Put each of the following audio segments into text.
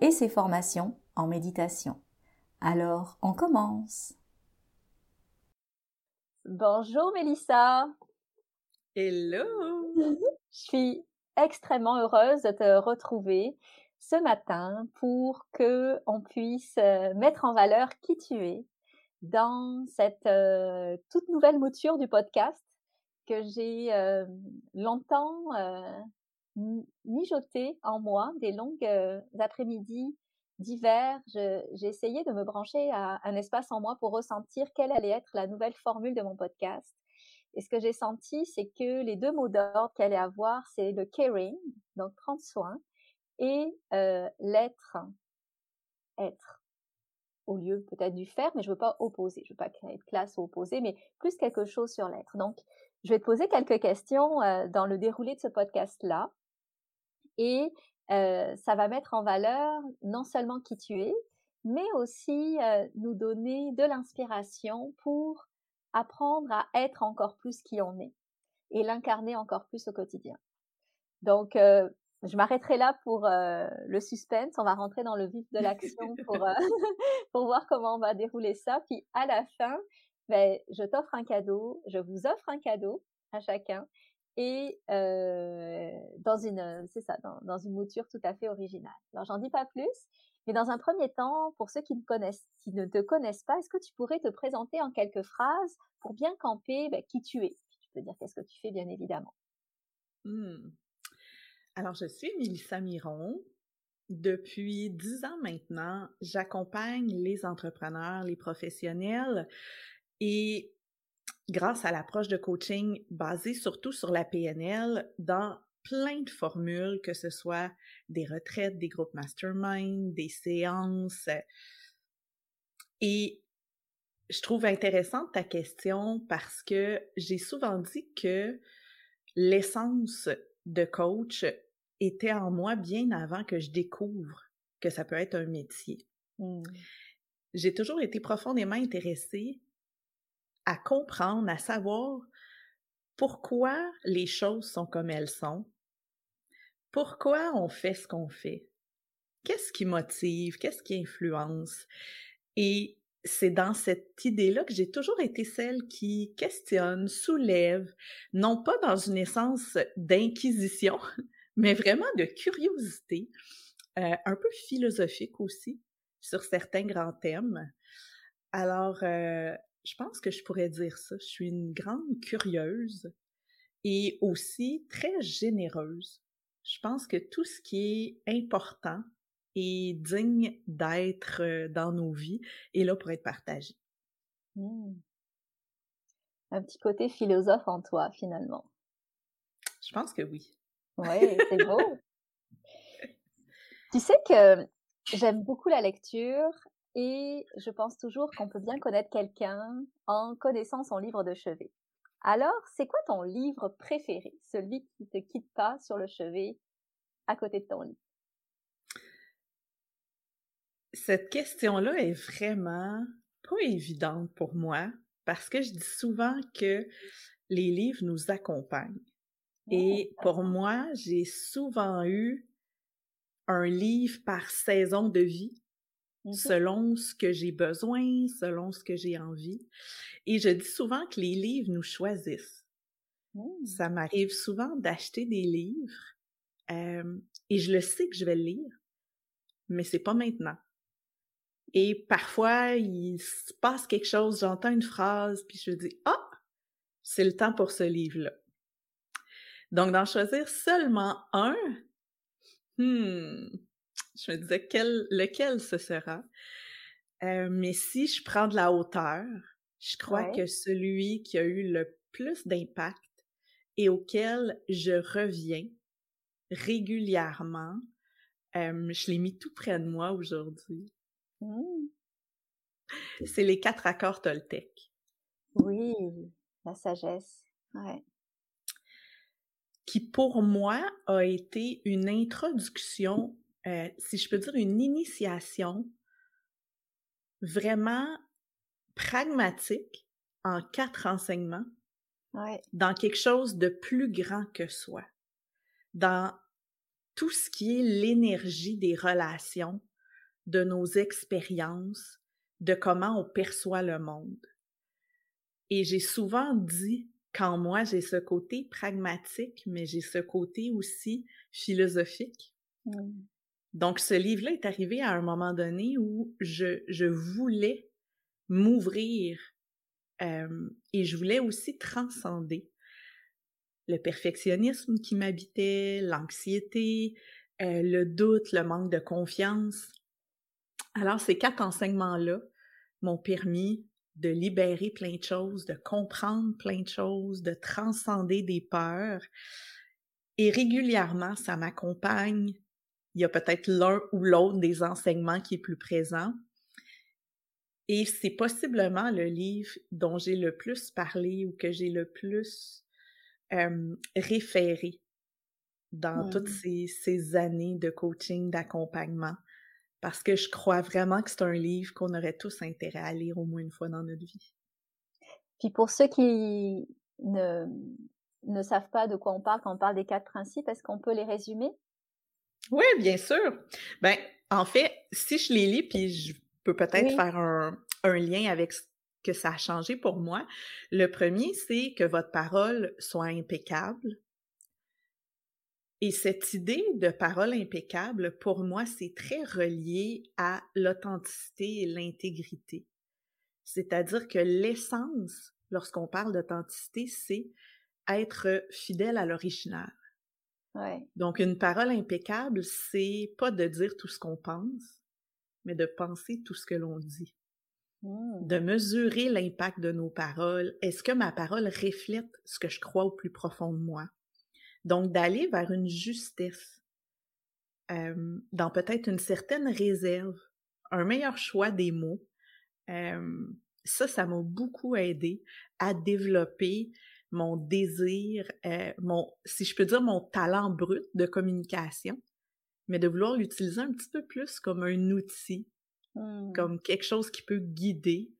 et ses formations en méditation. Alors, on commence. Bonjour Mélissa. Hello. Je suis extrêmement heureuse de te retrouver ce matin pour que on puisse euh, mettre en valeur qui tu es dans cette euh, toute nouvelle mouture du podcast que j'ai euh, longtemps mijoté en moi des longues euh, après-midi d'hiver. J'ai essayé de me brancher à un espace en moi pour ressentir quelle allait être la nouvelle formule de mon podcast. Et ce que j'ai senti, c'est que les deux mots d'ordre qu'elle allait avoir, c'est le caring, donc prendre soin, et euh, l'être, être, au lieu peut-être du faire, mais je veux pas opposer, je veux pas créer de classe ou opposer, mais plus quelque chose sur l'être. Donc, je vais te poser quelques questions euh, dans le déroulé de ce podcast-là et euh, ça va mettre en valeur non seulement qui tu es, mais aussi euh, nous donner de l'inspiration pour apprendre à être encore plus qui on est et l'incarner encore plus au quotidien. Donc, euh, je m'arrêterai là pour le suspense. On va rentrer dans le vif de l'action pour, pour voir comment on va dérouler ça. Puis à la fin, ben, je t'offre un cadeau, je vous offre un cadeau à chacun et dans une, c'est ça, dans, une mouture tout à fait originale. Alors j'en dis pas plus, mais dans un premier temps, pour ceux qui ne connaissent, qui ne te connaissent pas, est-ce que tu pourrais te présenter en quelques phrases pour bien camper ben, qui tu es? Tu peux dire qu'est-ce que tu fais, bien évidemment. Mmh. Alors je suis Mélissa Miron. Depuis dix ans maintenant, j'accompagne les entrepreneurs, les professionnels et grâce à l'approche de coaching basée surtout sur la PNL dans plein de formules, que ce soit des retraites, des groupes mastermind, des séances. Et je trouve intéressante ta question parce que j'ai souvent dit que l'essence de coach était en moi bien avant que je découvre que ça peut être un métier. Mmh. J'ai toujours été profondément intéressée à comprendre, à savoir pourquoi les choses sont comme elles sont, pourquoi on fait ce qu'on fait, qu'est-ce qui motive, qu'est-ce qui influence. Et c'est dans cette idée-là que j'ai toujours été celle qui questionne, soulève, non pas dans une essence d'inquisition, mais vraiment de curiosité, euh, un peu philosophique aussi, sur certains grands thèmes. Alors, euh, je pense que je pourrais dire ça. Je suis une grande curieuse et aussi très généreuse. Je pense que tout ce qui est important et digne d'être euh, dans nos vies est là pour être partagé. Mmh. Un petit côté philosophe en toi, finalement. Je pense que oui. Oui, c'est beau. tu sais que j'aime beaucoup la lecture et je pense toujours qu'on peut bien connaître quelqu'un en connaissant son livre de chevet. Alors, c'est quoi ton livre préféré, celui qui te quitte pas sur le chevet à côté de ton lit? Cette question-là est vraiment pas évidente pour moi parce que je dis souvent que les livres nous accompagnent. Et pour moi, j'ai souvent eu un livre par saison de vie Mmh selon ce que j'ai besoin, selon ce que j'ai envie. Et je dis souvent que les livres nous choisissent. Mmh. Ça m'arrive souvent d'acheter des livres et je le sais que je vais le lire, mais c'est pas maintenant. Et parfois, il se passe quelque chose, j'entends une phrase, puis je dis ah, c'est le temps pour ce livre-là. Donc d'en choisir seulement un, hmm, je me disais quel, lequel ce sera? Euh, mais si je prends de la hauteur, je crois que celui qui a eu le plus d'impact et auquel je reviens régulièrement je l'ai mis tout près de moi aujourd'hui. Mmh. C'est les quatre accords Toltec. Oui, la sagesse. Ouais. Qui pour moi a été une introduction, euh, si je peux dire une initiation vraiment pragmatique en quatre enseignements dans quelque chose de plus grand que soi, dans tout ce qui est l'énergie des relations, de nos expériences, de comment on perçoit le monde. Et j'ai souvent dit qu'en moi, j'ai ce côté pragmatique, mais j'ai ce côté aussi philosophique. Mmh. Donc, ce livre-là est arrivé à un moment donné où je, voulais m'ouvrir et je voulais aussi transcender le perfectionnisme qui m'habitait, l'anxiété, euh, le doute, le manque de confiance. Alors, ces quatre enseignements-là m'ont permis de libérer plein de choses, de comprendre plein de choses, de transcender des peurs. Et régulièrement, ça m'accompagne. Il y a peut-être l'un ou l'autre des enseignements qui est plus présent. Et c'est possiblement le livre dont j'ai le plus parlé ou que j'ai le plus référé dans toutes ces, ces, années de coaching, d'accompagnement, parce que je crois vraiment que c'est un livre qu'on aurait tous intérêt à lire au moins une fois dans notre vie. Puis pour ceux qui ne, ne savent pas de quoi on parle quand on parle des quatre principes, est-ce qu'on peut les résumer? Oui, bien sûr. Ben, en fait, si je les lis, puis je peux peut-être faire un, un, lien avec ce que ça a changé pour moi. Le premier, c'est que votre parole soit impeccable. Et cette idée de parole impeccable, pour moi, c'est très relié à l'authenticité et l'intégrité. C'est-à-dire que l'essence, lorsqu'on parle d'authenticité, c'est être fidèle à l'original. Ouais. Donc, une parole impeccable, c'est pas de dire tout ce qu'on pense, mais de penser tout ce que l'on dit. Mmh. De mesurer l'impact de nos paroles. Est-ce que ma parole reflète ce que je crois au plus profond de moi? Donc, d'aller vers une justesse, dans peut-être une certaine réserve, un meilleur choix des mots. ça, ça m'a beaucoup aidé à développer mon désir, euh, mon, si je peux dire, mon talent brut de communication, mais de vouloir l'utiliser un petit peu plus comme un outil, mmh. comme quelque chose qui peut guider,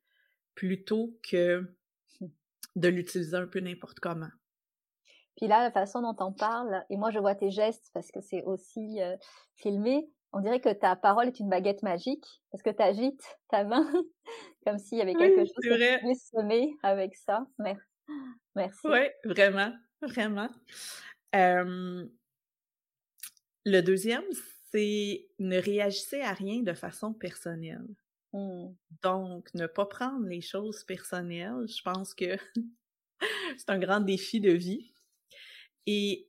plutôt que de l'utiliser un peu n'importe comment. Puis là, la façon dont on parle, et moi je vois tes gestes parce que c'est aussi euh, filmé, on dirait que ta parole est une baguette magique parce que tu agites ta main comme s'il y avait quelque chose que tu pouvais semer avec ça. Merci. Oui, vraiment, vraiment. le deuxième, c'est ne réagissez à rien de façon personnelle. Mmh. Donc, ne pas prendre les choses personnelles, je pense que c'est un grand défi de vie. Et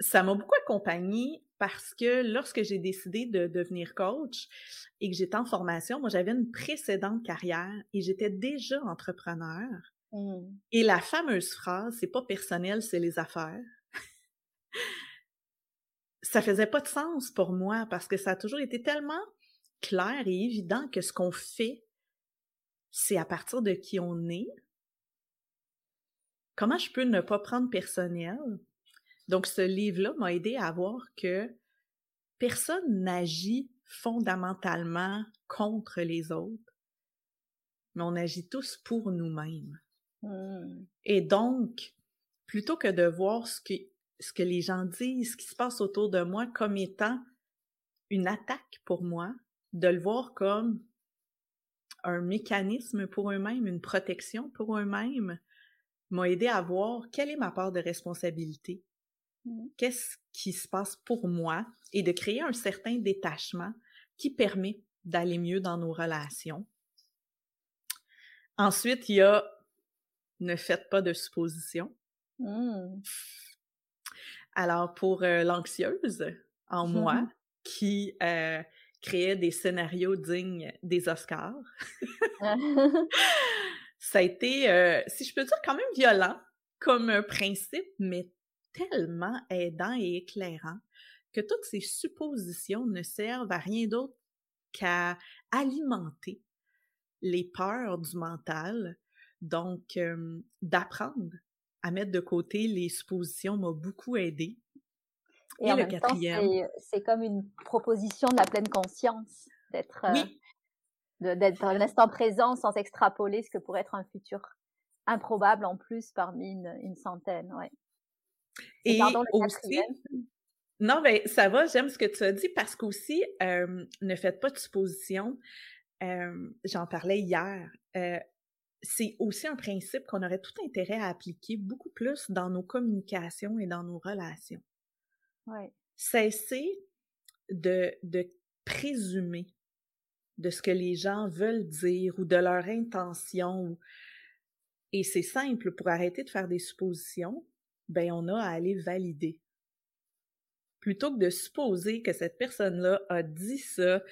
ça m'a beaucoup accompagnée parce que lorsque j'ai décidé de devenir coach et que j'étais en formation, moi j'avais une précédente carrière et j'étais déjà entrepreneur. Mmh. Et la fameuse phrase, c'est pas personnel, c'est les affaires. ça faisait pas de sens pour moi parce que ça a toujours été tellement clair et évident que ce qu'on fait, c'est à partir de qui on est. Comment je peux ne pas prendre personnel? Donc, ce livre-là m'a aidé à voir que personne n'agit fondamentalement contre les autres, mais on agit tous pour nous-mêmes. Mmh. Et donc, plutôt que de voir ce que, ce que les gens disent, ce qui se passe autour de moi comme étant une attaque pour moi, de le voir comme un mécanisme pour eux-mêmes, une protection pour eux-mêmes, m'a aidé à voir quelle est ma part de responsabilité. Mmh. Qu'est-ce qui se passe pour moi et de créer un certain détachement qui permet d'aller mieux dans nos relations. Ensuite, il y a ne faites pas de suppositions. Mmh. Alors, pour euh, l'anxieuse en moi, qui euh, créait des scénarios dignes des Oscars, ça a été, euh, si je peux dire, quand même violent comme principe, mais tellement aidant et éclairant que toutes ces suppositions ne servent à rien d'autre qu'à alimenter les peurs du mental. Donc, d'apprendre à mettre de côté les suppositions m'a beaucoup aidé. Et, le quatrième. C'est comme une proposition de la pleine conscience, d'être euh, d'être dans l'instant présent sans extrapoler ce que pourrait être un futur improbable en plus parmi une, centaine. Ouais. Et, aussi, non, mais ça va, j'aime ce que tu as dit parce qu'aussi, ne faites pas de suppositions. J'en parlais hier. C'est aussi un principe qu'on aurait tout intérêt à appliquer beaucoup plus dans nos communications et dans nos relations. Ouais. Cesser de, de présumer de ce que les gens veulent dire ou de leur intention. Et c'est simple, pour arrêter de faire des suppositions, ben on a à aller valider plutôt que de supposer que cette personne-là a dit ça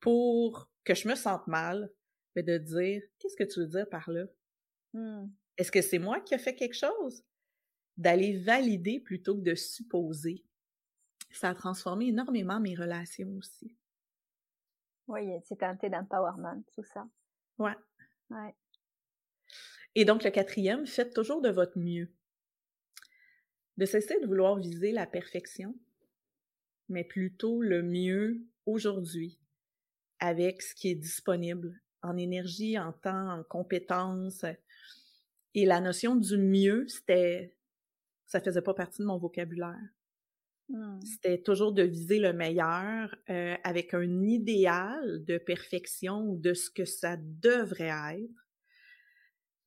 pour que je me sente mal, mais de dire qu'est-ce que tu veux dire par là? Mmh. Est-ce que c'est moi qui ai fait quelque chose? D'aller valider plutôt que de supposer. Ça a transformé énormément mes relations aussi. Oui, c'est teinté d'empowerment, tout ça. Ouais. Ouais. Et donc, le quatrième, faites toujours de votre mieux. De cesser de vouloir viser la perfection, mais plutôt le mieux aujourd'hui avec ce qui est disponible en énergie, en temps, en compétences. Et la notion du mieux, c'était, ça faisait pas partie de mon vocabulaire. Hmm. C'était toujours de viser le meilleur euh, avec un idéal de perfection ou de ce que ça devrait être.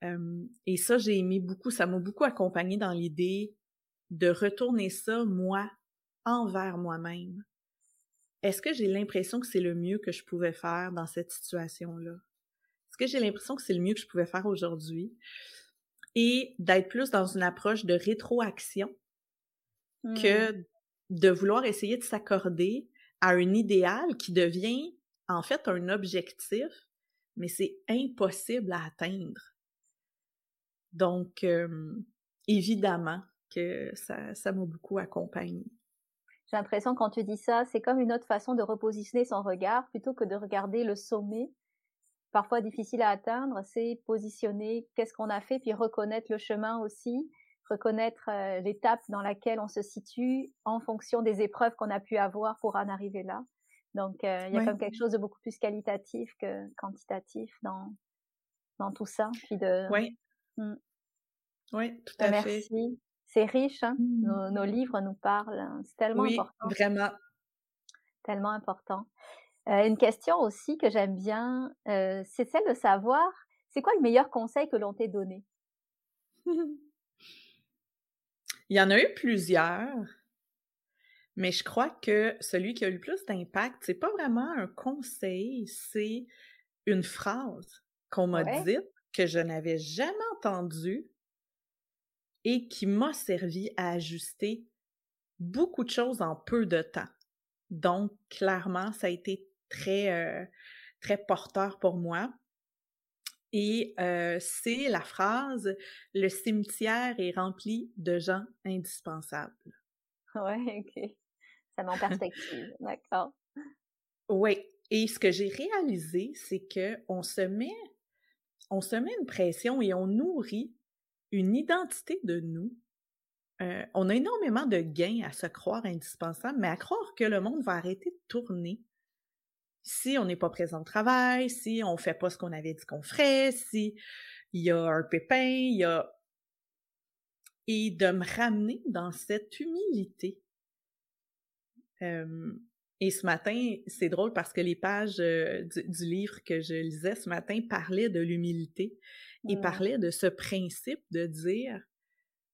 Euh, et ça, j'ai aimé beaucoup, ça m'a beaucoup accompagné dans l'idée de retourner ça, moi, envers moi-même. Est-ce que j'ai l'impression que c'est le mieux que je pouvais faire dans cette situation-là? Est-ce que j'ai l'impression que c'est le mieux que je pouvais faire aujourd'hui? Et d'être plus dans une approche de rétroaction que mmh. de vouloir essayer de s'accorder à un idéal qui devient en fait un objectif, mais c'est impossible à atteindre. Donc, évidemment que ça m'a beaucoup accompagné. J'ai l'impression quand tu dis ça, c'est comme une autre façon de repositionner son regard plutôt que de regarder le sommet, parfois difficile à atteindre, c'est positionner qu'est-ce qu'on a fait, puis reconnaître le chemin aussi, reconnaître euh, l'étape dans laquelle on se situe en fonction des épreuves qu'on a pu avoir pour en arriver là. Donc, euh, il y a comme quelque chose de beaucoup plus qualitatif que quantitatif dans, dans tout ça. Puis de... Oui. Mmh. Oui, tout à fait. C'est riche, hein? nos, nos, mmh. livres nous parlent. Hein, c'est tellement oui, important. Vraiment. Tellement important. Euh, une question aussi que j'aime bien, euh, c'est celle de savoir, c'est quoi le meilleur conseil que l'on t'ait donné? Il y en a eu plusieurs, mais je crois que celui qui a eu le plus d'impact, c'est pas vraiment un conseil, c'est une phrase qu'on m'a dite que je n'avais jamais entendue et qui m'a servi à ajuster beaucoup de choses en peu de temps. Donc, clairement, ça a été très, euh, très porteur pour moi. Et euh, c'est la phrase Le cimetière est rempli de gens indispensables. Ouais, ok. Ça met en perspective, d'accord. Oui. Et ce que j'ai réalisé, c'est que on se met, on se met une pression et on nourrit une identité de nous. Euh, on a énormément de gains à se croire indispensable, mais à croire que le monde va arrêter de tourner si on n'est pas présent au travail, si on fait pas ce qu'on avait dit qu'on ferait, si il y a un pépin, il y a et de me ramener dans cette humilité. et ce matin, c'est drôle parce que les pages euh, du, livre que je lisais ce matin parlaient de l'humilité il parlait de ce principe de dire,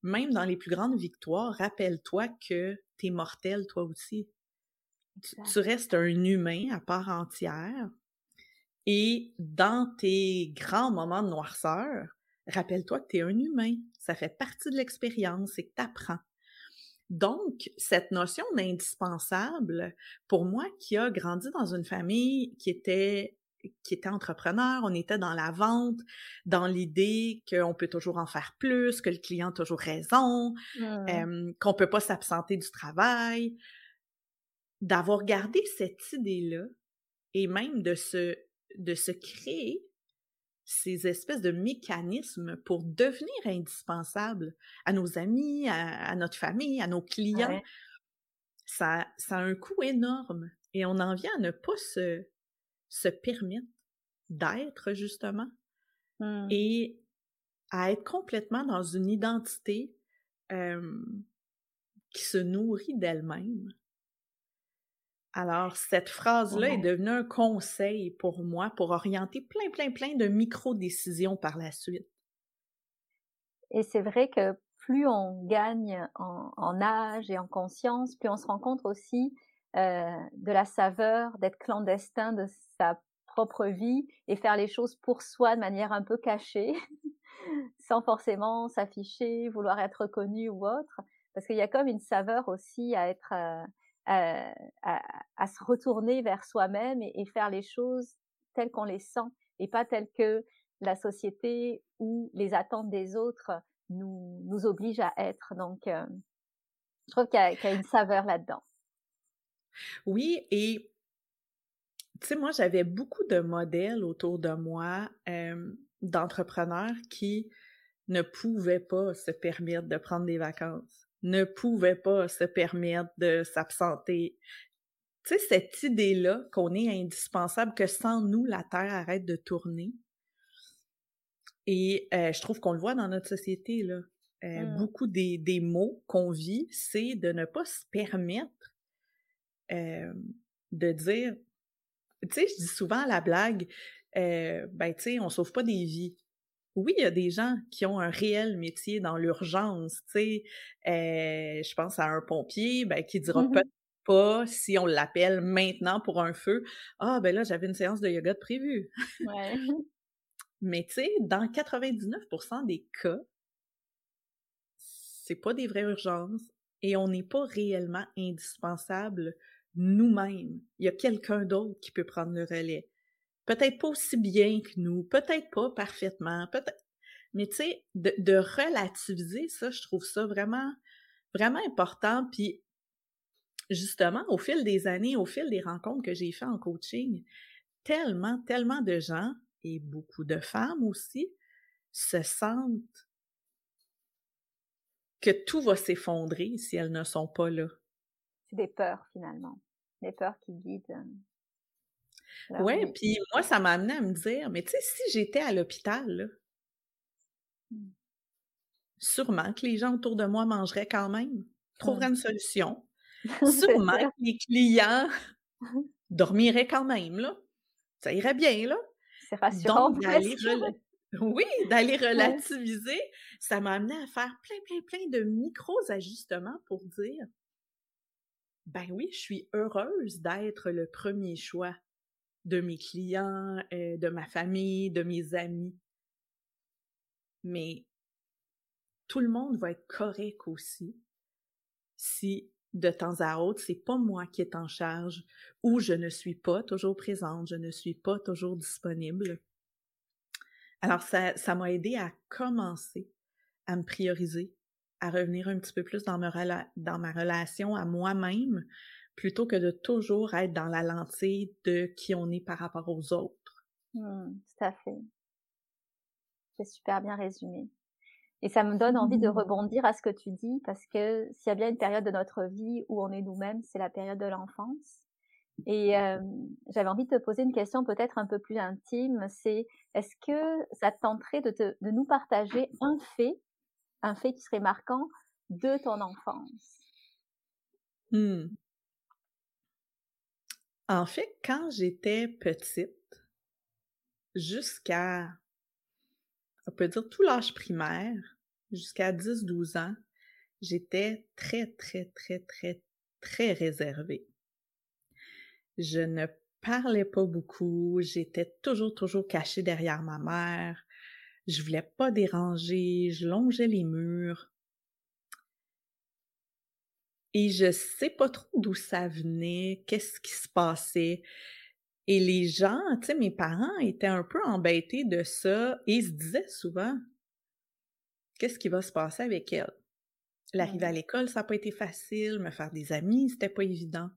même dans les plus grandes victoires, rappelle-toi que tu es mortel toi aussi. Tu, restes un humain à part entière. Et dans tes grands moments de noirceur, rappelle-toi que tu es un humain. Ça fait partie de l'expérience et que tu apprends. Donc, cette notion d'indispensable, pour moi qui a grandi dans une famille qui était qui était entrepreneur, on était dans la vente, dans l'idée qu'on peut toujours en faire plus, que le client a toujours raison, qu'on mmh. qu'on peut pas s'absenter du travail. d'avoir gardé cette idée-là et même de se, de se créer ces espèces de mécanismes pour devenir indispensables à nos amis, à, notre famille, à nos clients, ça, ça a un coût énorme. Et on en vient à ne pas se, se permettre d'être, justement, mmh. et à être complètement dans une identité qui se nourrit d'elle-même. Alors, cette phrase-là est mmh devenue un conseil pour moi pour orienter plein, plein, plein de micro-décisions par la suite. Et c'est vrai que plus on gagne en, âge et en conscience, plus on se rend compte aussi euh, de la saveur d'être clandestin de sa propre vie et faire les choses pour soi de manière un peu cachée, sans forcément s'afficher, vouloir être reconnu ou autre, parce qu'il y a comme une saveur aussi à être euh, à, se retourner vers soi-même et, faire les choses telles qu'on les sent et pas telles que la société ou les attentes des autres nous, nous obligent à être. Donc, euh, je trouve qu'il y, a une saveur là-dedans. Oui, et tu sais, moi, j'avais beaucoup de modèles autour de moi d'entrepreneurs qui ne pouvaient pas se permettre de prendre des vacances ne pouvait pas se permettre de s'absenter. Tu sais, cette idée-là qu'on est indispensable, que sans nous, la Terre arrête de tourner. Et euh, je trouve qu'on le voit dans notre société, là. Euh, mmh. Beaucoup des, des mots qu'on vit, c'est de ne pas se permettre euh, de dire... Tu sais, je dis souvent à la blague, ben, tu sais, on sauve pas des vies oui, il y a des gens qui ont un réel métier dans l'urgence, tu sais. Euh, je pense à un pompier ben, qui dira mmh peut-être pas si on l'appelle maintenant pour un feu. Ah, ben là, j'avais une séance de yoga de prévue. Ouais. Mais tu sais, dans 99% des cas, c'est pas des vraies urgences et on n'est pas réellement indispensable nous-mêmes. Il y a quelqu'un d'autre qui peut prendre le relais. Peut-être pas aussi bien que nous, peut-être pas parfaitement, peut-être. Mais tu sais, de, relativiser ça, je trouve ça vraiment, vraiment important. Puis justement, au fil des années, au fil des rencontres que j'ai faites en coaching, tellement, tellement de gens, et beaucoup de femmes aussi, se sentent que tout va s'effondrer si elles ne sont pas là. C'est des peurs finalement, des peurs qui guident. Euh, oui, puis moi, ça m'a amené à me dire, mais tu sais, si j'étais à l'hôpital, mmh. sûrement que les gens autour de moi mangeraient quand même, trouveraient une solution. Sûrement que les clients dormiraient quand même, là. Ça irait bien, là. C'est rassurant. Donc, oui, d'aller relativiser, ça m'a amené à faire plein, plein, plein de micros ajustements pour dire, ben oui, je suis heureuse d'être le premier choix de mes clients, euh, de ma famille, de mes amis. Mais tout le monde va être correct aussi si de temps à autre, c'est pas moi qui est en charge ou je ne suis pas toujours présente, je ne suis pas toujours disponible. Alors, ça, ça m'a aidé à commencer à me prioriser, à revenir un petit peu plus dans ma, dans ma relation à moi-même, plutôt que de toujours être dans la lentille de qui on est par rapport aux autres. Mmh, tout à fait. C'est super bien résumé. Et ça me donne envie de mmh. rebondir à ce que tu dis, parce que s'il y a bien une période de notre vie où on est nous-mêmes, c'est la période de l'enfance. Et j'avais envie de te poser une question peut-être un peu plus intime, c'est est-ce que ça te tenterait de, te, de nous partager un fait, un fait qui serait marquant de ton enfance? Mmh. En fait, quand j'étais petite, jusqu'à, on peut dire tout l'âge primaire, jusqu'à 10-12 ans, j'étais très, très, très, très, très réservée. Je ne parlais pas beaucoup, j'étais toujours, toujours cachée derrière ma mère, je voulais pas déranger, je longeais les murs. Et je sais pas trop d'où ça venait, qu'est-ce qui se passait. Et les gens, tu sais, mes parents étaient un peu embêtés de ça et ils se disaient souvent qu'est-ce qui va se passer avec elle? L'arrivée à l'école, ça n'a pas été facile, me faire des amis, c'était pas évident.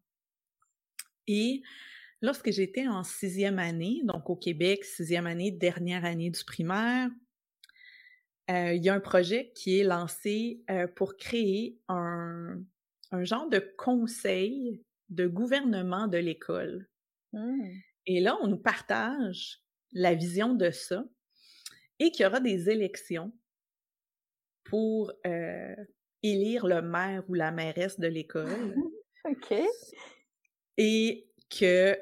Et lorsque j'étais en sixième année, donc au Québec, sixième année, dernière année du primaire, euh, il y a un projet qui est lancé euh, pour créer un, un, genre de conseil de gouvernement de l'école. Mmh. Et là, on nous partage la vision de ça et qu'il y aura des élections pour euh, élire le maire ou la mairesse de l'école. OK. Et que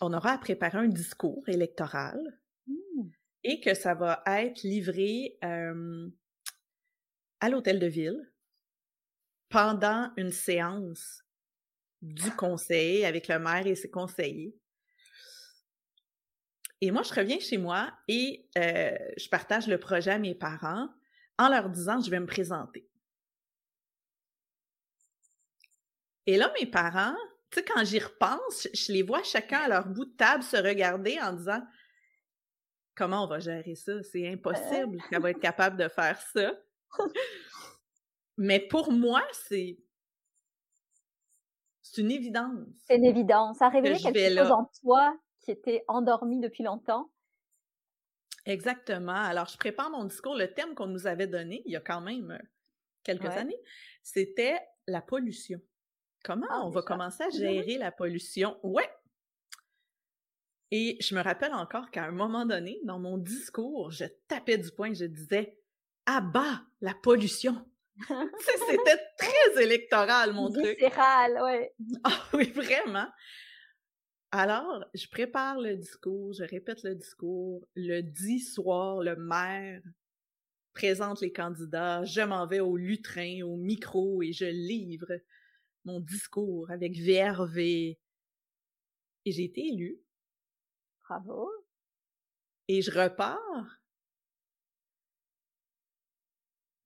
on aura à préparer un discours électoral mmh. et que ça va être livré à l'hôtel de ville pendant une séance du conseil avec le maire et ses conseillers. Et moi, je reviens chez moi et je partage le projet à mes parents en leur disant je vais me présenter. Et là, mes parents, tu sais, quand j'y repense, je, les vois chacun à leur bout de table se regarder en disant Comment on va gérer ça? C'est impossible qu'elle va être capable de faire ça. Mais pour moi, c'est. C'est une évidence. C'est une évidence. Ça a révélé quelque chose en toi qui était endormi depuis longtemps. Exactement. Alors, je prépare mon discours. Le thème qu'on nous avait donné il y a quand même euh, quelques années, c'était la pollution. Comment ah, on va commencer à gérer la pollution? Ouais! Et je me rappelle encore qu'à un moment donné, dans mon discours, je tapais du poing, je disais À bas la pollution! C'était très électoral, mon truc. Viscéral, ouais. Ah oui, vraiment. Alors, je prépare le discours, je répète le discours. Le dit soir, le maire présente les candidats. Je m'en vais au lutrin, au micro et je livre mon discours avec verve et, j'ai été élue. Bravo. Et je repars.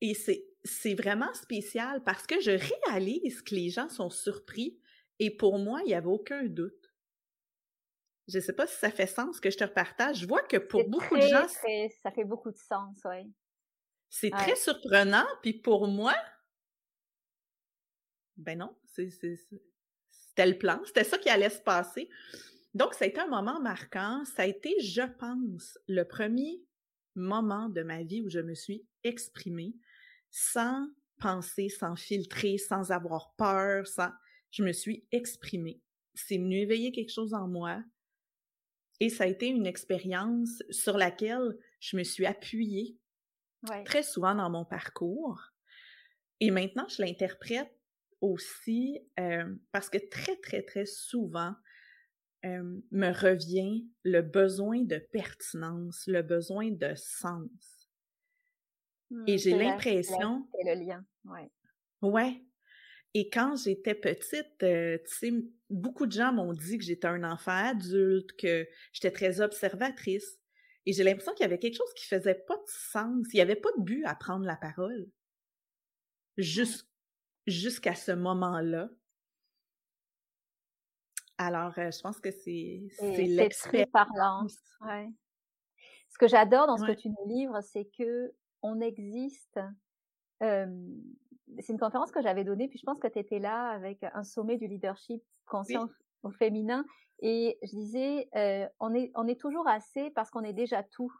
Et c'est, c'est vraiment spécial parce que je réalise que les gens sont surpris et pour moi, il n'y avait aucun doute. Je ne sais pas si ça fait sens que je te repartage. Je vois que pour beaucoup de gens. ça fait beaucoup de sens, oui. C'est très surprenant, puis pour moi, ben non, c'était le plan, c'était ça qui allait se passer. Donc, ça a été un moment marquant. Ça a été, je pense, le premier moment de ma vie où je me suis exprimée sans penser, sans filtrer, sans avoir peur, sans... Je me suis exprimée. C'est venu éveiller quelque chose en moi. Et ça a été une expérience sur laquelle je me suis appuyée très souvent dans mon parcours. Et maintenant, je l'interprète aussi parce que très, très, très souvent me revient le besoin de pertinence, le besoin de sens. Et mmh, j'ai l'impression... C'est le lien, ouais. Ouais. Et quand j'étais petite, tu sais, beaucoup de gens m'ont dit que j'étais un enfant adulte, que j'étais très observatrice. Et j'ai l'impression qu'il y avait quelque chose qui faisait pas de sens. Il n'y avait pas de but à prendre la parole. Juste jusqu'à ce moment-là. Alors, euh, je pense que c'est l'expérience. parlant. Ouais. Ce que j'adore dans ce que tu nous livres, c'est que on existe. c'est une conférence que j'avais donnée, puis je pense que tu étais là avec un sommet du leadership conscient au féminin, et je disais, euh, on est on est toujours assez parce qu'on est déjà tout.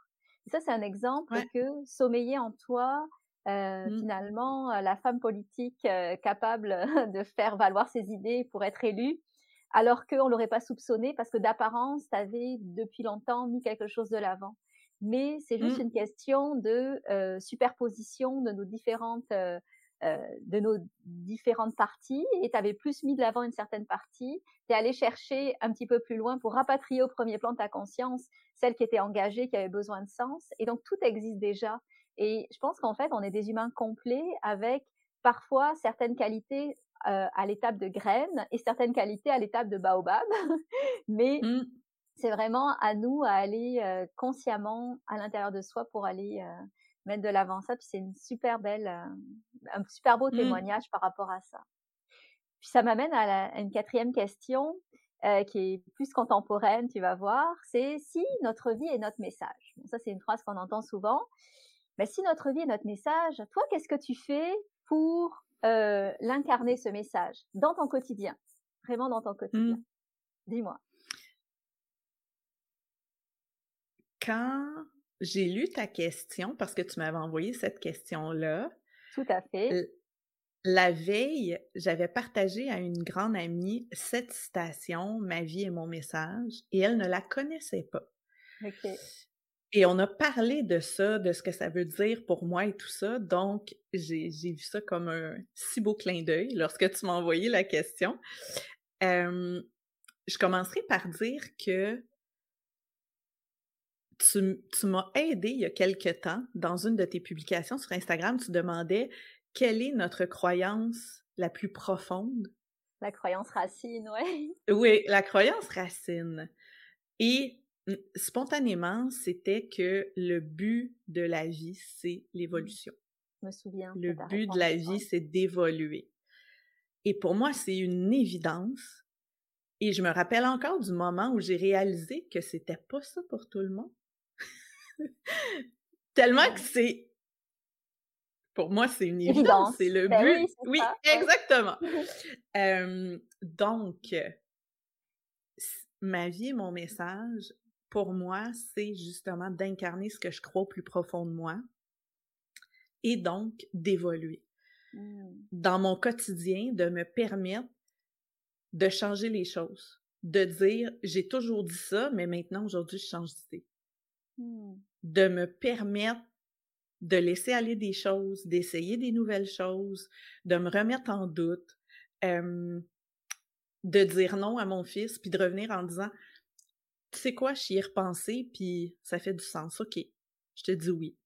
ça, c'est un exemple que sommeiller en toi, euh, mmh. Finalement, euh, la femme politique euh, capable de faire valoir ses idées pour être élue, alors qu'on l'aurait pas soupçonné parce que d'apparence, tu avais depuis longtemps mis quelque chose de l'avant. Mais c'est juste mmh. une question de superposition de nos différentes de nos différentes parties et tu avais plus mis de l'avant une certaine partie, tu es allé chercher un petit peu plus loin pour rapatrier au premier plan de ta conscience celle qui était engagée, qui avait besoin de sens. Et donc tout existe déjà. Et je pense qu'en fait, on est des humains complets avec parfois certaines qualités euh, à l'étape de graines et certaines qualités à l'étape de baobab. Mais mmh. c'est vraiment à nous à aller euh, consciemment à l'intérieur de soi pour aller euh, mettre de l'avant ça. Puis c'est une super belle, un super beau mmh. témoignage par rapport à ça. Puis ça m'amène à, à, une quatrième question qui est plus contemporaine, tu vas voir. C'est si notre vie est notre message. Bon, ça c'est une phrase qu'on entend souvent. Mais si notre vie est notre message, toi, qu'est-ce que tu fais pour euh, l'incarner, ce message, dans ton quotidien? Vraiment dans ton quotidien. Mmh. Dis-moi. Quand j'ai lu ta question, parce que tu m'avais envoyé cette question-là. Tout à fait. La veille, j'avais partagé à une grande amie cette citation, Ma vie est mon message, et elle ne la connaissait pas. OK. Et on a parlé de ça, de ce que ça veut dire pour moi et tout ça. Donc, j'ai vu ça comme un si beau clin d'œil lorsque tu m'as envoyé la question. je commencerai par dire que tu, tu m'as aidé il y a quelque temps, dans une de tes publications sur Instagram, tu demandais quelle est notre croyance la plus profonde? La croyance racine, oui. Oui, la croyance racine. Et spontanément, c'était que le but de la vie, c'est l'évolution. Je me souviens. Le but de la vie, c'est d'évoluer. Et pour moi, c'est une évidence. Et je me rappelle encore du moment où j'ai réalisé que c'était pas ça pour tout le monde. Tellement que c'est. Pour moi, c'est une évidence, c'est le ben but. Oui, exactement. donc, ma vie et mon message, pour moi, c'est justement d'incarner ce que je crois au plus profond de moi et donc d'évoluer. Mmh. Dans mon quotidien, de me permettre de changer les choses, de dire j'ai toujours dit ça, mais maintenant aujourd'hui je change d'idée. Mmh. De me permettre de laisser aller des choses, d'essayer des nouvelles choses, de me remettre en doute, de dire non à mon fils, puis de revenir en disant tu sais quoi, j'y ai repensé, puis ça fait du sens. OK, je te dis oui.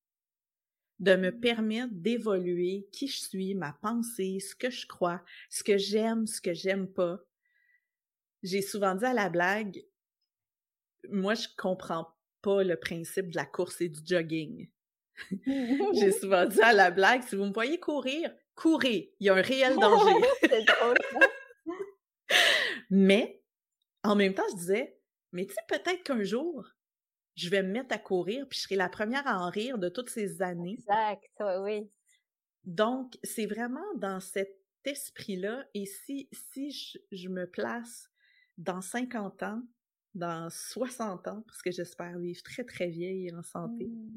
De me mmh. permettre d'évoluer qui je suis, ma pensée, ce que je crois, ce que j'aime, ce que j'aime pas. J'ai souvent dit à la blague, moi, je comprends pas le principe de la course et du jogging. J'ai souvent dit à la blague, si vous me voyez courir, courez, il y a un réel danger. Mais, en même temps, je disais, mais tu sais, peut-être qu'un jour, je vais me mettre à courir, puis je serai la première à en rire de toutes ces années. Exact, oui. Donc, c'est vraiment dans cet esprit-là, et si, si je, me place dans 50 ans, dans 60 ans, parce que j'espère vivre très, très vieille et en santé, mmh.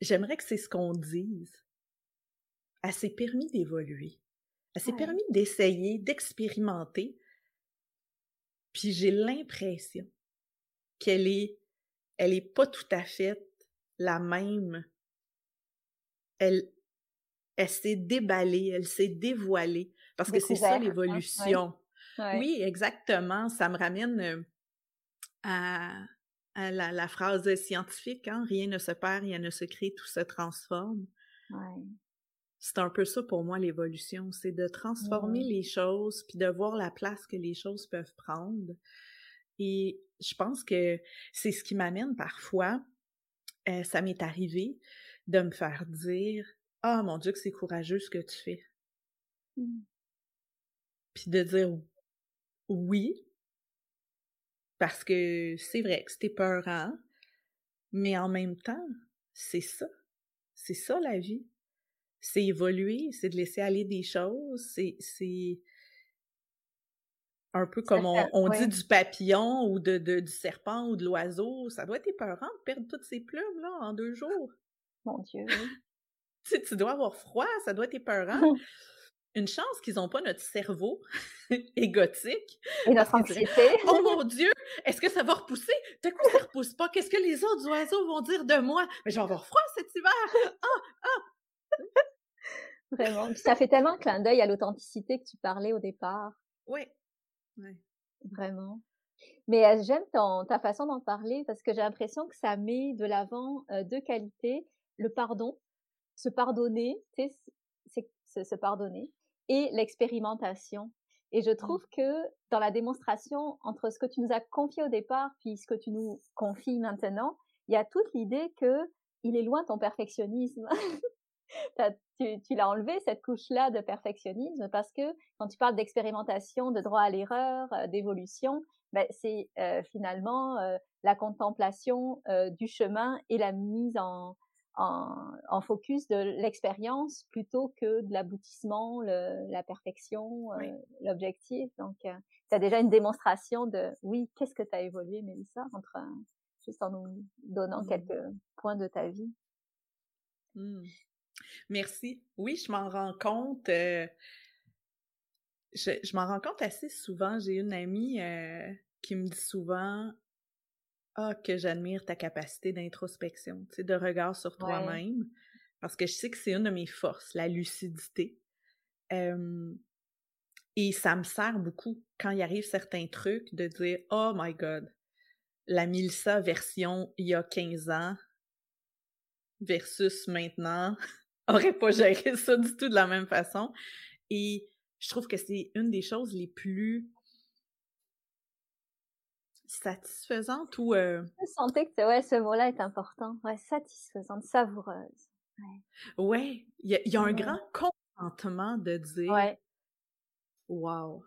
j'aimerais que c'est ce qu'on dise. Elle s'est permis d'évoluer. Elle s'est permis d'essayer, d'expérimenter, puis j'ai l'impression qu'elle est, elle est pas tout à fait la même. Elle, elle s'est déballée, elle s'est dévoilée, parce que c'est ça hein, l'évolution. Oui, exactement. Ça me ramène euh, à, la, phrase scientifique, hein, rien ne se perd, rien ne se crée, tout se transforme. Ouais c'est un peu ça pour moi l'évolution, c'est de transformer les choses puis de voir la place que les choses peuvent prendre. Et je pense que c'est ce qui m'amène parfois, euh, ça m'est arrivé de me faire dire Ah oh, mon Dieu, que c'est courageux ce que tu fais. Mmh. Puis de dire oui, parce que c'est vrai que c'était peurant, mais en même temps, c'est ça. C'est ça la vie c'est évoluer, c'est de laisser aller des choses, c'est un peu comme on, dit du papillon ou de, du serpent ou de l'oiseau. Ça doit être épeurant de perdre toutes ces plumes là en deux jours. Mon Dieu. tu, tu dois avoir froid, ça doit être épeurant. Une chance qu'ils n'ont pas notre cerveau égotique. Et notre anxiété. oh mon Dieu, est-ce que ça va repousser? D'un coup, ça repousse pas? Qu'est-ce que les autres oiseaux vont dire de moi? Mais je vais avoir froid cet hiver. Ah, ah! Vraiment. ça fait tellement clin d'œil à l'authenticité que tu parlais au départ. Oui. Vraiment. Mais euh, j'aime ta façon d'en parler parce que j'ai l'impression que ça met de l'avant euh, deux qualités. Le pardon, se pardonner, c'est se pardonner, et l'expérimentation. Et je mmh. trouve que dans la démonstration entre ce que tu nous as confié au départ puis ce que tu nous confies maintenant, il y a toute l'idée que il est loin ton perfectionnisme. tu, l'as enlevé, cette couche-là de perfectionnisme, parce que quand tu parles d'expérimentation, de droit à l'erreur, euh, d'évolution, ben, c'est euh, finalement euh, la contemplation du chemin et la mise en, en, focus de l'expérience plutôt que de l'aboutissement, la perfection, l'objectif. Donc, tu as déjà une démonstration de, oui, qu'est-ce que tu as évolué, Mélissa, entre, juste en nous donnant mmh. quelques points de ta vie. Mmh. Merci. Oui, je m'en rends compte. je, je m'en rends compte assez souvent. J'ai une amie qui me dit souvent ah, que j'admire ta capacité d'introspection, tu sais, de regard sur toi-même, parce que je sais que c'est une de mes forces, la lucidité. et ça me sert beaucoup quand il arrive certains trucs de dire Oh my God, la Milsa version il y a 15 ans versus maintenant aurait pas géré ça du tout de la même façon. Et je trouve que c'est une des choses les plus satisfaisante ou... Euh... Je sentais que ouais, ce mot-là est important. Ouais, satisfaisante, savoureuse. Ouais, il y, a, un grand contentement de dire ouais. Wow,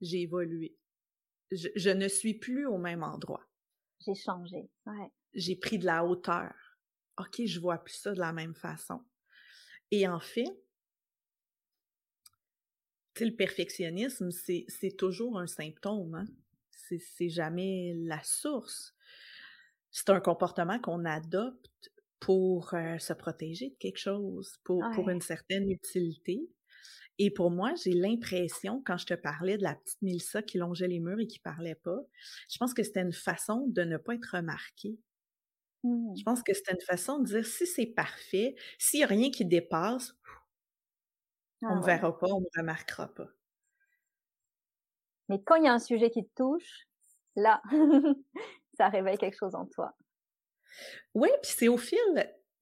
j'ai évolué. Je, ne suis plus au même endroit. J'ai changé, ouais. J'ai pris de la hauteur. OK, je vois plus ça de la même façon. Et en fait, le perfectionnisme, c'est toujours un symptôme. Hein? c'est jamais la source. C'est un comportement qu'on adopte pour euh, se protéger de quelque chose, pour, pour une certaine utilité. Et pour moi, j'ai l'impression, quand je te parlais de la petite Milsa qui longeait les murs et qui parlait pas, je pense que c'était une façon de ne pas être Je mmh. pense que c'était une façon de dire si c'est parfait, s'il n'y a rien qui dépasse, on ne ah me verra pas, on ne remarquera pas. Mais quand il y a un sujet qui te touche, là, ça réveille quelque chose en toi. Oui, puis c'est au fil,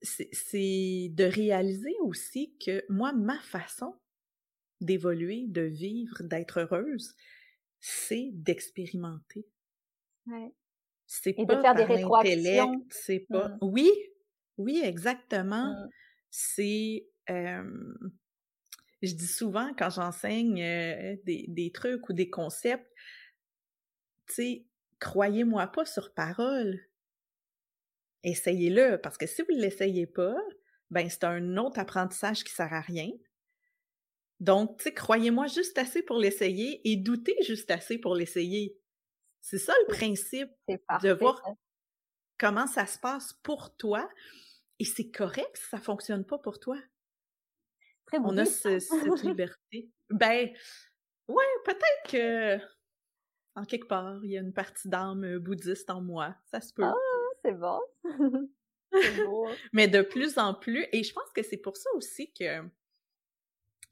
c'est de réaliser aussi que moi, ma façon d'évoluer, de vivre, d'être heureuse, c'est d'expérimenter. Ouais. C'est pas de faire des rétroactions. C'est pas. Oui, oui, exactement. Mmh. C'est je dis souvent quand j'enseigne euh, des, des, trucs ou des concepts, tu sais, croyez-moi pas sur parole. Essayez-le, parce que si vous ne l'essayez pas, ben c'est un autre apprentissage qui sert à rien. Donc, tu sais, croyez-moi juste assez pour l'essayer et doutez juste assez pour l'essayer. C'est ça le principe de voir comment ça se passe pour toi. Et c'est correct si ça fonctionne pas pour toi on a cette liberté. Ben, ouais, peut-être que en quelque part, il y a une partie d'âme euh, bouddhiste en moi. Ça se peut. Ah, c'est bon. Hein. Mais de plus en plus, et je pense que c'est pour ça aussi que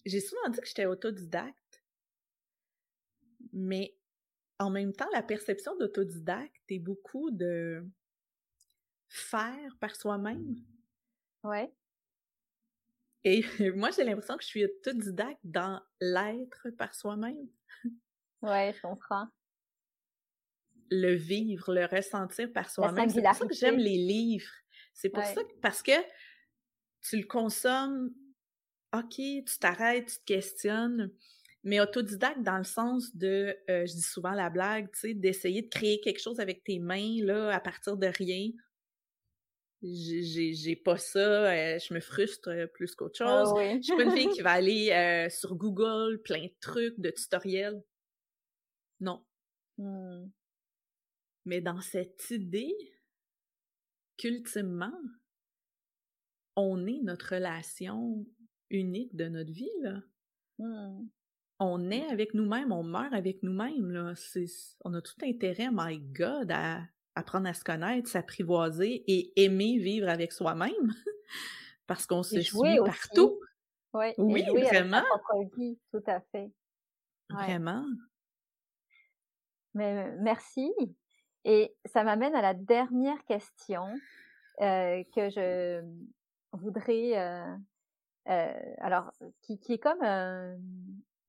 j'ai souvent dit que j'étais autodidacte, mais en même temps, la perception d'autodidacte est beaucoup de faire par soi-même. Ouais. Et moi, j'ai l'impression que je suis autodidacte dans l'être par soi-même. Ouais, je comprends. Le vivre, le ressentir par soi-même. C'est pour ça que j'aime les livres. C'est pour ça que, parce que tu le consommes, ok, tu t'arrêtes, tu te questionnes, mais autodidacte dans le sens de, euh, je dis souvent la blague, tu sais, d'essayer de créer quelque chose avec tes mains, là, à partir de rien j'ai pas ça, euh, je me frustre euh, plus qu'autre ah chose. Je suis pas une fille qui va aller euh, sur Google, plein de trucs, de tutoriels. Non. Mmh. Mais dans cette idée qu'ultimement, on est notre relation unique de notre vie, là. Mmh. On est avec nous-mêmes, on meurt avec nous-mêmes, là. On a tout intérêt, my God, à apprendre à se connaître, s'apprivoiser et aimer vivre avec soi-même parce qu'on se suit partout. oui, vraiment. tout à fait. Vraiment. Mais merci. Et ça m'amène à la dernière question euh, que je voudrais, euh, euh, alors, qui, qui, est comme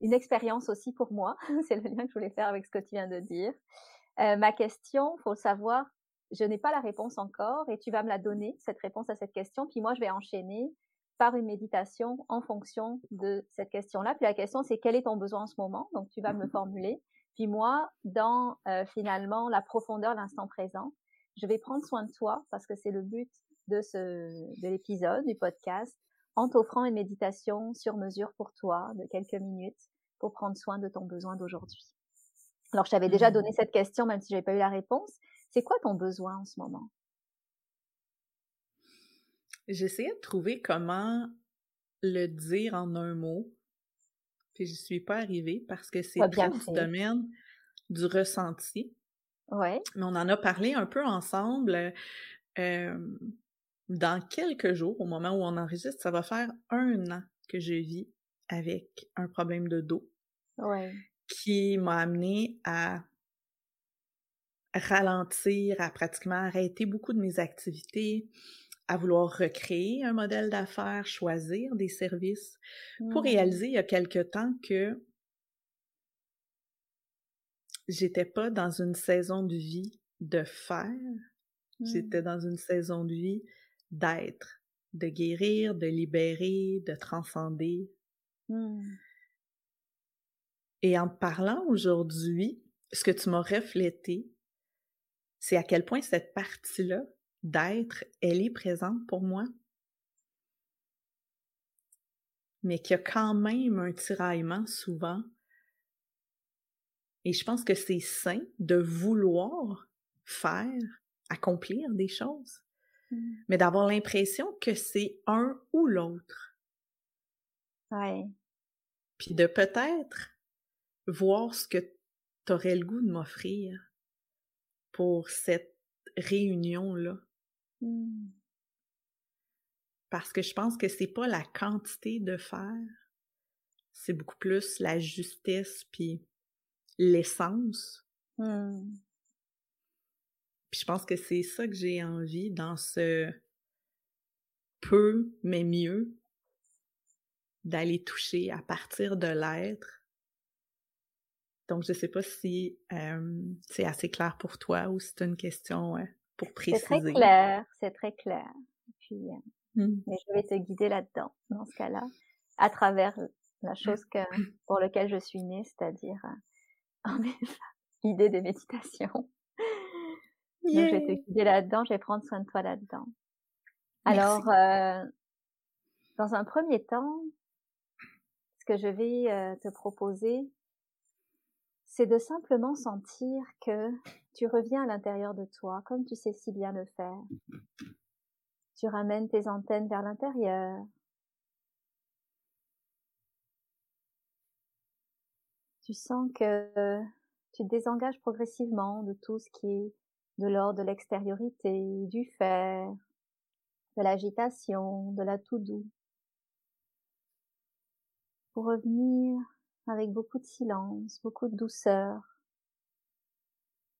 une expérience aussi pour moi. C'est le lien que je voulais faire avec ce que tu viens de dire. Euh, ma question, faut le savoir, je n'ai pas la réponse encore et tu vas me la donner, cette réponse à cette question, puis moi je vais enchaîner par une méditation en fonction de cette question-là. Puis la question, c'est quel est ton besoin en ce moment? Donc tu vas me formuler. Puis moi, dans euh, finalement la profondeur, l'instant présent, je vais prendre soin de toi parce que c'est le but de ce de l'épisode du podcast en t'offrant une méditation sur mesure pour toi de quelques minutes pour prendre soin de ton besoin d'aujourd'hui. Alors, je t'avais déjà mmh. donné cette question, même si j'avais pas eu la réponse. C'est quoi ton besoin en ce moment? J'essayais de trouver comment le dire en un mot, puis je suis pas arrivée parce que c'est très du domaine du ressenti. Ouais. Mais on en a parlé un peu ensemble. Euh, dans quelques jours, au moment où on enregistre, ça va faire un an que je vis avec un problème de dos. Ouais. Qui m'a amené à ralentir, à pratiquement arrêter beaucoup de mes activités, à vouloir recréer un modèle d'affaires, choisir des services, pour mmh. réaliser il y a quelque temps que j'étais pas dans une saison de vie de faire, j'étais mmh. dans une saison de vie d'être, de guérir, de libérer, de transcender. Mmh. Et en parlant aujourd'hui, ce que tu m'as reflété, c'est à quel point cette partie-là d'être, elle est présente pour moi, mais qu'il y a quand même un tiraillement souvent. Et je pense que c'est sain de vouloir faire, accomplir des choses, mmh. mais d'avoir l'impression que c'est un ou l'autre. Ouais. Puis de peut-être voir ce que tu aurais le goût de m'offrir pour cette réunion-là. Mmh. Parce que je pense que c'est pas la quantité de faire, c'est beaucoup plus la justesse puis l'essence. Mmh. Puis je pense que c'est ça que j'ai envie dans ce peu mais mieux d'aller toucher à partir de l'être donc, je ne sais pas si c'est assez clair pour toi ou si c'est une question pour préciser. C'est très clair, c'est très clair. Puis, mmh. mais je vais te guider là-dedans, dans ce cas-là, à travers la chose que, pour laquelle je suis née, c'est-à-dire en l'idée des méditations. Donc, je vais te guider là-dedans, je vais prendre soin de toi là-dedans. Alors, euh, dans un premier temps, ce que je vais te proposer, c'est de simplement sentir que tu reviens à l'intérieur de toi, comme tu sais si bien le faire. Tu ramènes tes antennes vers l'intérieur. Tu sens que tu te désengages progressivement de tout ce qui est de l'ordre de l'extériorité, du faire, de l'agitation, de la tout doux. Pour revenir avec beaucoup de silence, beaucoup de douceur,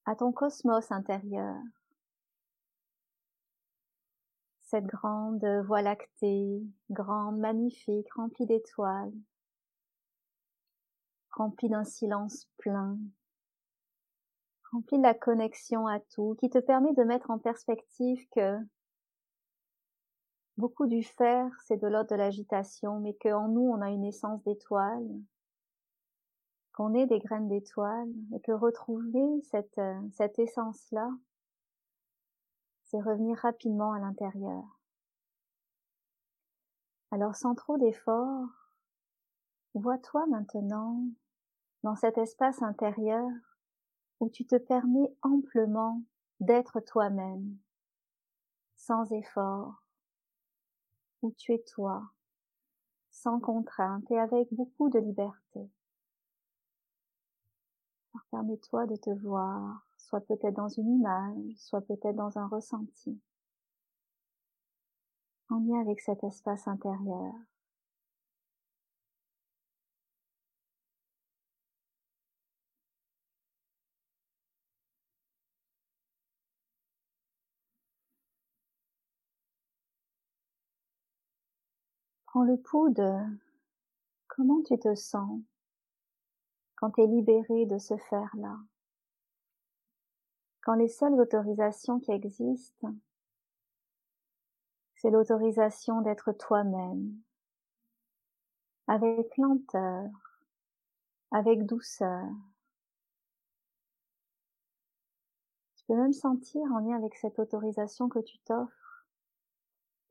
à ton cosmos intérieur. Cette grande voie lactée, grande, magnifique, remplie d'étoiles, remplie d'un silence plein, la connexion à tout, qui te permet de mettre en perspective que beaucoup du faire, c'est de l'ordre de l'agitation, mais qu'en nous, on a une essence d'étoile, qu'on est des graines d'étoiles et que retrouver cette, euh, cette essence-là, c'est revenir rapidement à l'intérieur. Alors sans trop d'efforts, vois-toi maintenant dans cet espace intérieur où tu te permets amplement d'être toi-même, sans effort, où tu es toi, sans contrainte et avec beaucoup de liberté. Permets-toi de te voir, soit peut-être dans une image, soit peut-être dans un ressenti, en lien avec cet espace intérieur. Prends le pouls de comment tu te sens quand tu es libéré de ce faire-là, quand les seules autorisations qui existent, c'est l'autorisation d'être toi-même, avec lenteur, avec douceur. Tu peux même sentir en lien avec cette autorisation que tu t'offres,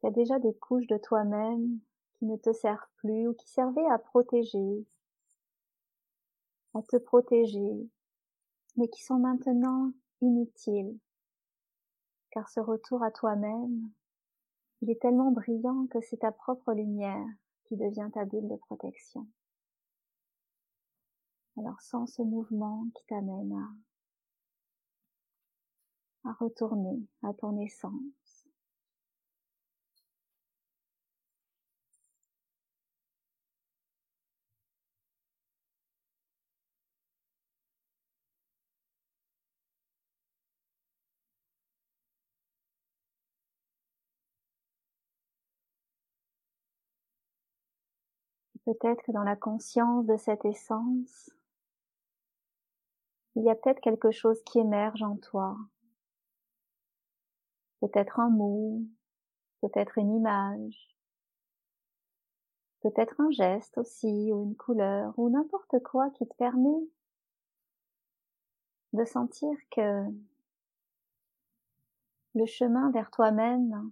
Il y a déjà des couches de toi-même ne te servent plus ou qui servaient à protéger, à te protéger, mais qui sont maintenant inutiles. Car ce retour à toi-même, il est tellement brillant que c'est ta propre lumière qui devient ta bulle de protection. Alors sens ce mouvement qui t'amène à retourner à ton essence. Peut-être que dans la conscience de cette essence, il y a peut-être quelque chose qui émerge en toi. Peut-être un mot, peut-être une image, peut-être un geste aussi, ou une couleur, ou n'importe quoi qui te permet de sentir que le chemin vers toi-même,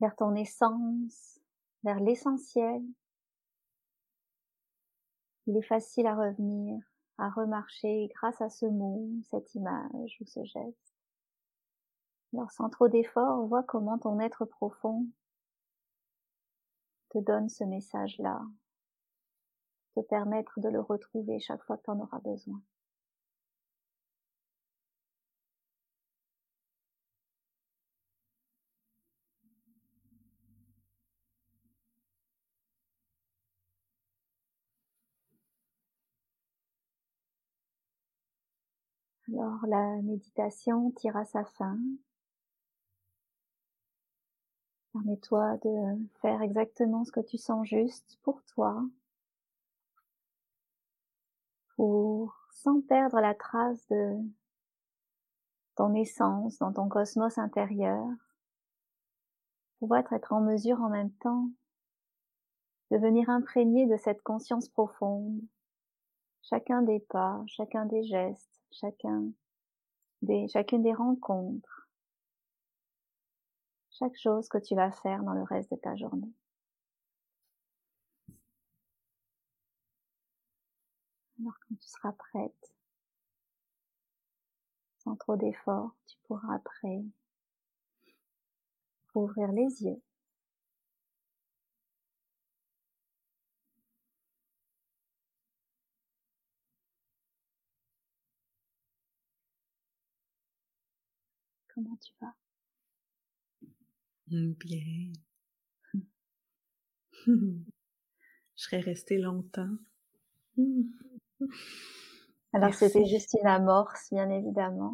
vers ton essence, vers l'essentiel, il est facile à revenir, à remarcher grâce à ce mot, cette image ou ce geste. Alors sans trop d'effort, vois comment ton être profond te donne ce message-là, te permettre de le retrouver chaque fois que tu en auras besoin. Alors la méditation tire à sa fin. Permets-toi de faire exactement ce que tu sens juste pour toi, pour sans perdre la trace de ton essence dans ton cosmos intérieur, pouvoir être en mesure en même temps de venir imprégner de cette conscience profonde chacun des pas, chacun des gestes, chacun des, chacune des rencontres, chaque chose que tu vas faire dans le reste de ta journée. Alors quand tu seras prête, sans trop d'effort, tu pourras après ouvrir les yeux. Comment tu vas? Mmh, Bien. Je serais restée longtemps. Alors c'était juste une amorce, bien évidemment.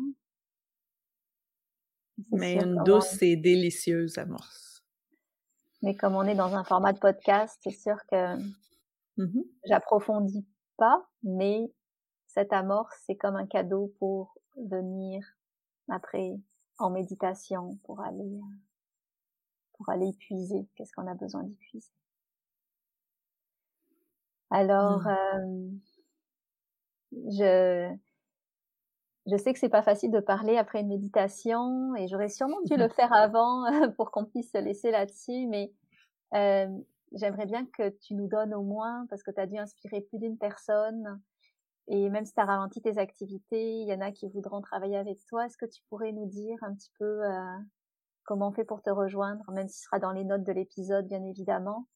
Mais une douce et délicieuse amorce. Mais comme on est dans un format de podcast, c'est sûr que mmh j'approfondis pas, mais cette amorce, c'est comme un cadeau pour venir après en méditation pour aller pour aller épuiser qu'est-ce qu'on a besoin d'épuiser alors mmh. je je sais que c'est pas facile de parler après une méditation et j'aurais sûrement dû le faire avant pour qu'on puisse se laisser là-dessus mais j'aimerais bien que tu nous donnes au moins parce que tu as dû inspirer plus d'une personne et même si tu as ralenti tes activités, il y en a qui voudront travailler avec toi. Est-ce que tu pourrais nous dire un petit peu euh, comment on fait pour te rejoindre, même si ce sera dans les notes de l'épisode, bien évidemment.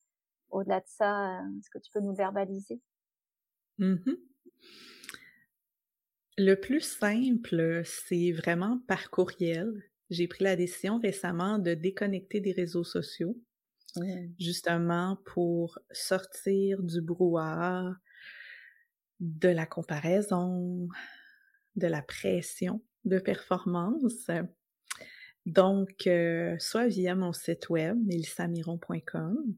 Au-delà de ça, euh, est-ce que tu peux nous verbaliser? Mmh Le plus simple, c'est vraiment par courriel. J'ai pris la décision récemment de déconnecter des réseaux sociaux, mmh. justement pour sortir du brouhaha, de la comparaison, de la pression de performance. Donc, euh, soit via mon site web, melissamiron.com,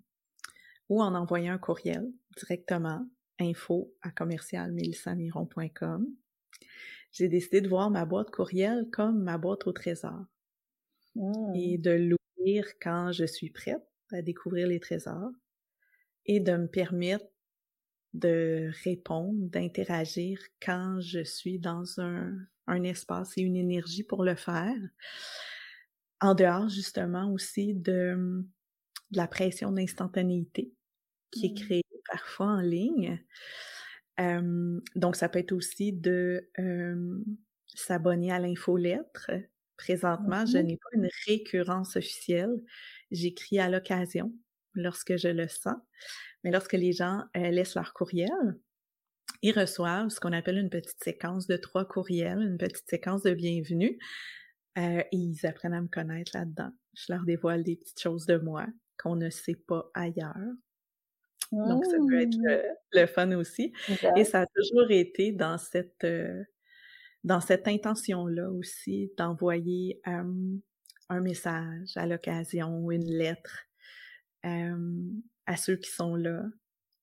ou en envoyant un courriel directement, info à commercialmelissamiron.com. J'ai décidé de voir ma boîte courriel comme ma boîte au trésor et mmh. de l'ouvrir quand je suis prête à découvrir les trésors et de me permettre de répondre, d'interagir quand je suis dans un, un, espace et une énergie pour le faire. en dehors justement aussi de, la pression d'instantanéité qui est mmh. créée parfois en ligne. donc, ça peut être aussi de s'abonner à l'infolettre. Présentement, je mmh n'ai pas une récurrence officielle. J'écris à l'occasion lorsque je le sens. Mais lorsque les gens laissent leur courriel, ils reçoivent ce qu'on appelle une petite séquence de trois courriels, une petite séquence de bienvenue. et ils apprennent à me connaître là-dedans. Je leur dévoile des petites choses de moi qu'on ne sait pas ailleurs. Donc, ça peut être mmh. le, fun aussi. Et ça a toujours été dans cette, dans cette intention-là aussi d'envoyer un message à l'occasion, une lettre à ceux qui sont là.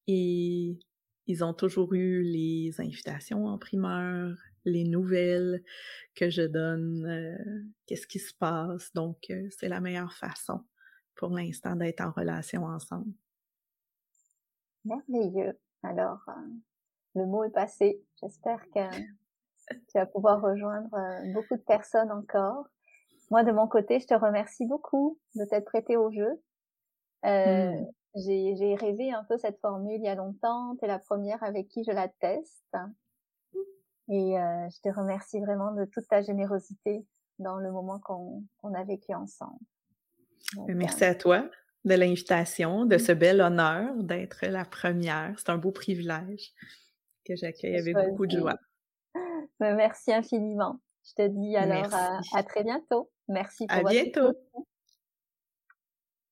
Et ils ont toujours eu les invitations en primeur, les nouvelles que je donne, qu'est-ce qui se passe. Donc, c'est la meilleure façon pour l'instant d'être en relation ensemble. Merveilleux. Alors, euh, le mot est passé. J'espère que tu vas pouvoir rejoindre euh, beaucoup de personnes encore. Moi, de mon côté, je te remercie beaucoup de t'être prêté au jeu. Euh, mmh. J'ai rêvé un peu cette formule il y a longtemps. Tu es la première avec qui je la teste. Et je te remercie vraiment de toute ta générosité dans le moment qu'on a vécu ensemble. Ben, merci à toi de l'invitation, de ce bel honneur d'être la première. C'est un beau privilège que j'accueille avec beaucoup de joie. Ben, merci infiniment. Je te dis alors à, très bientôt. Merci pour À bientôt.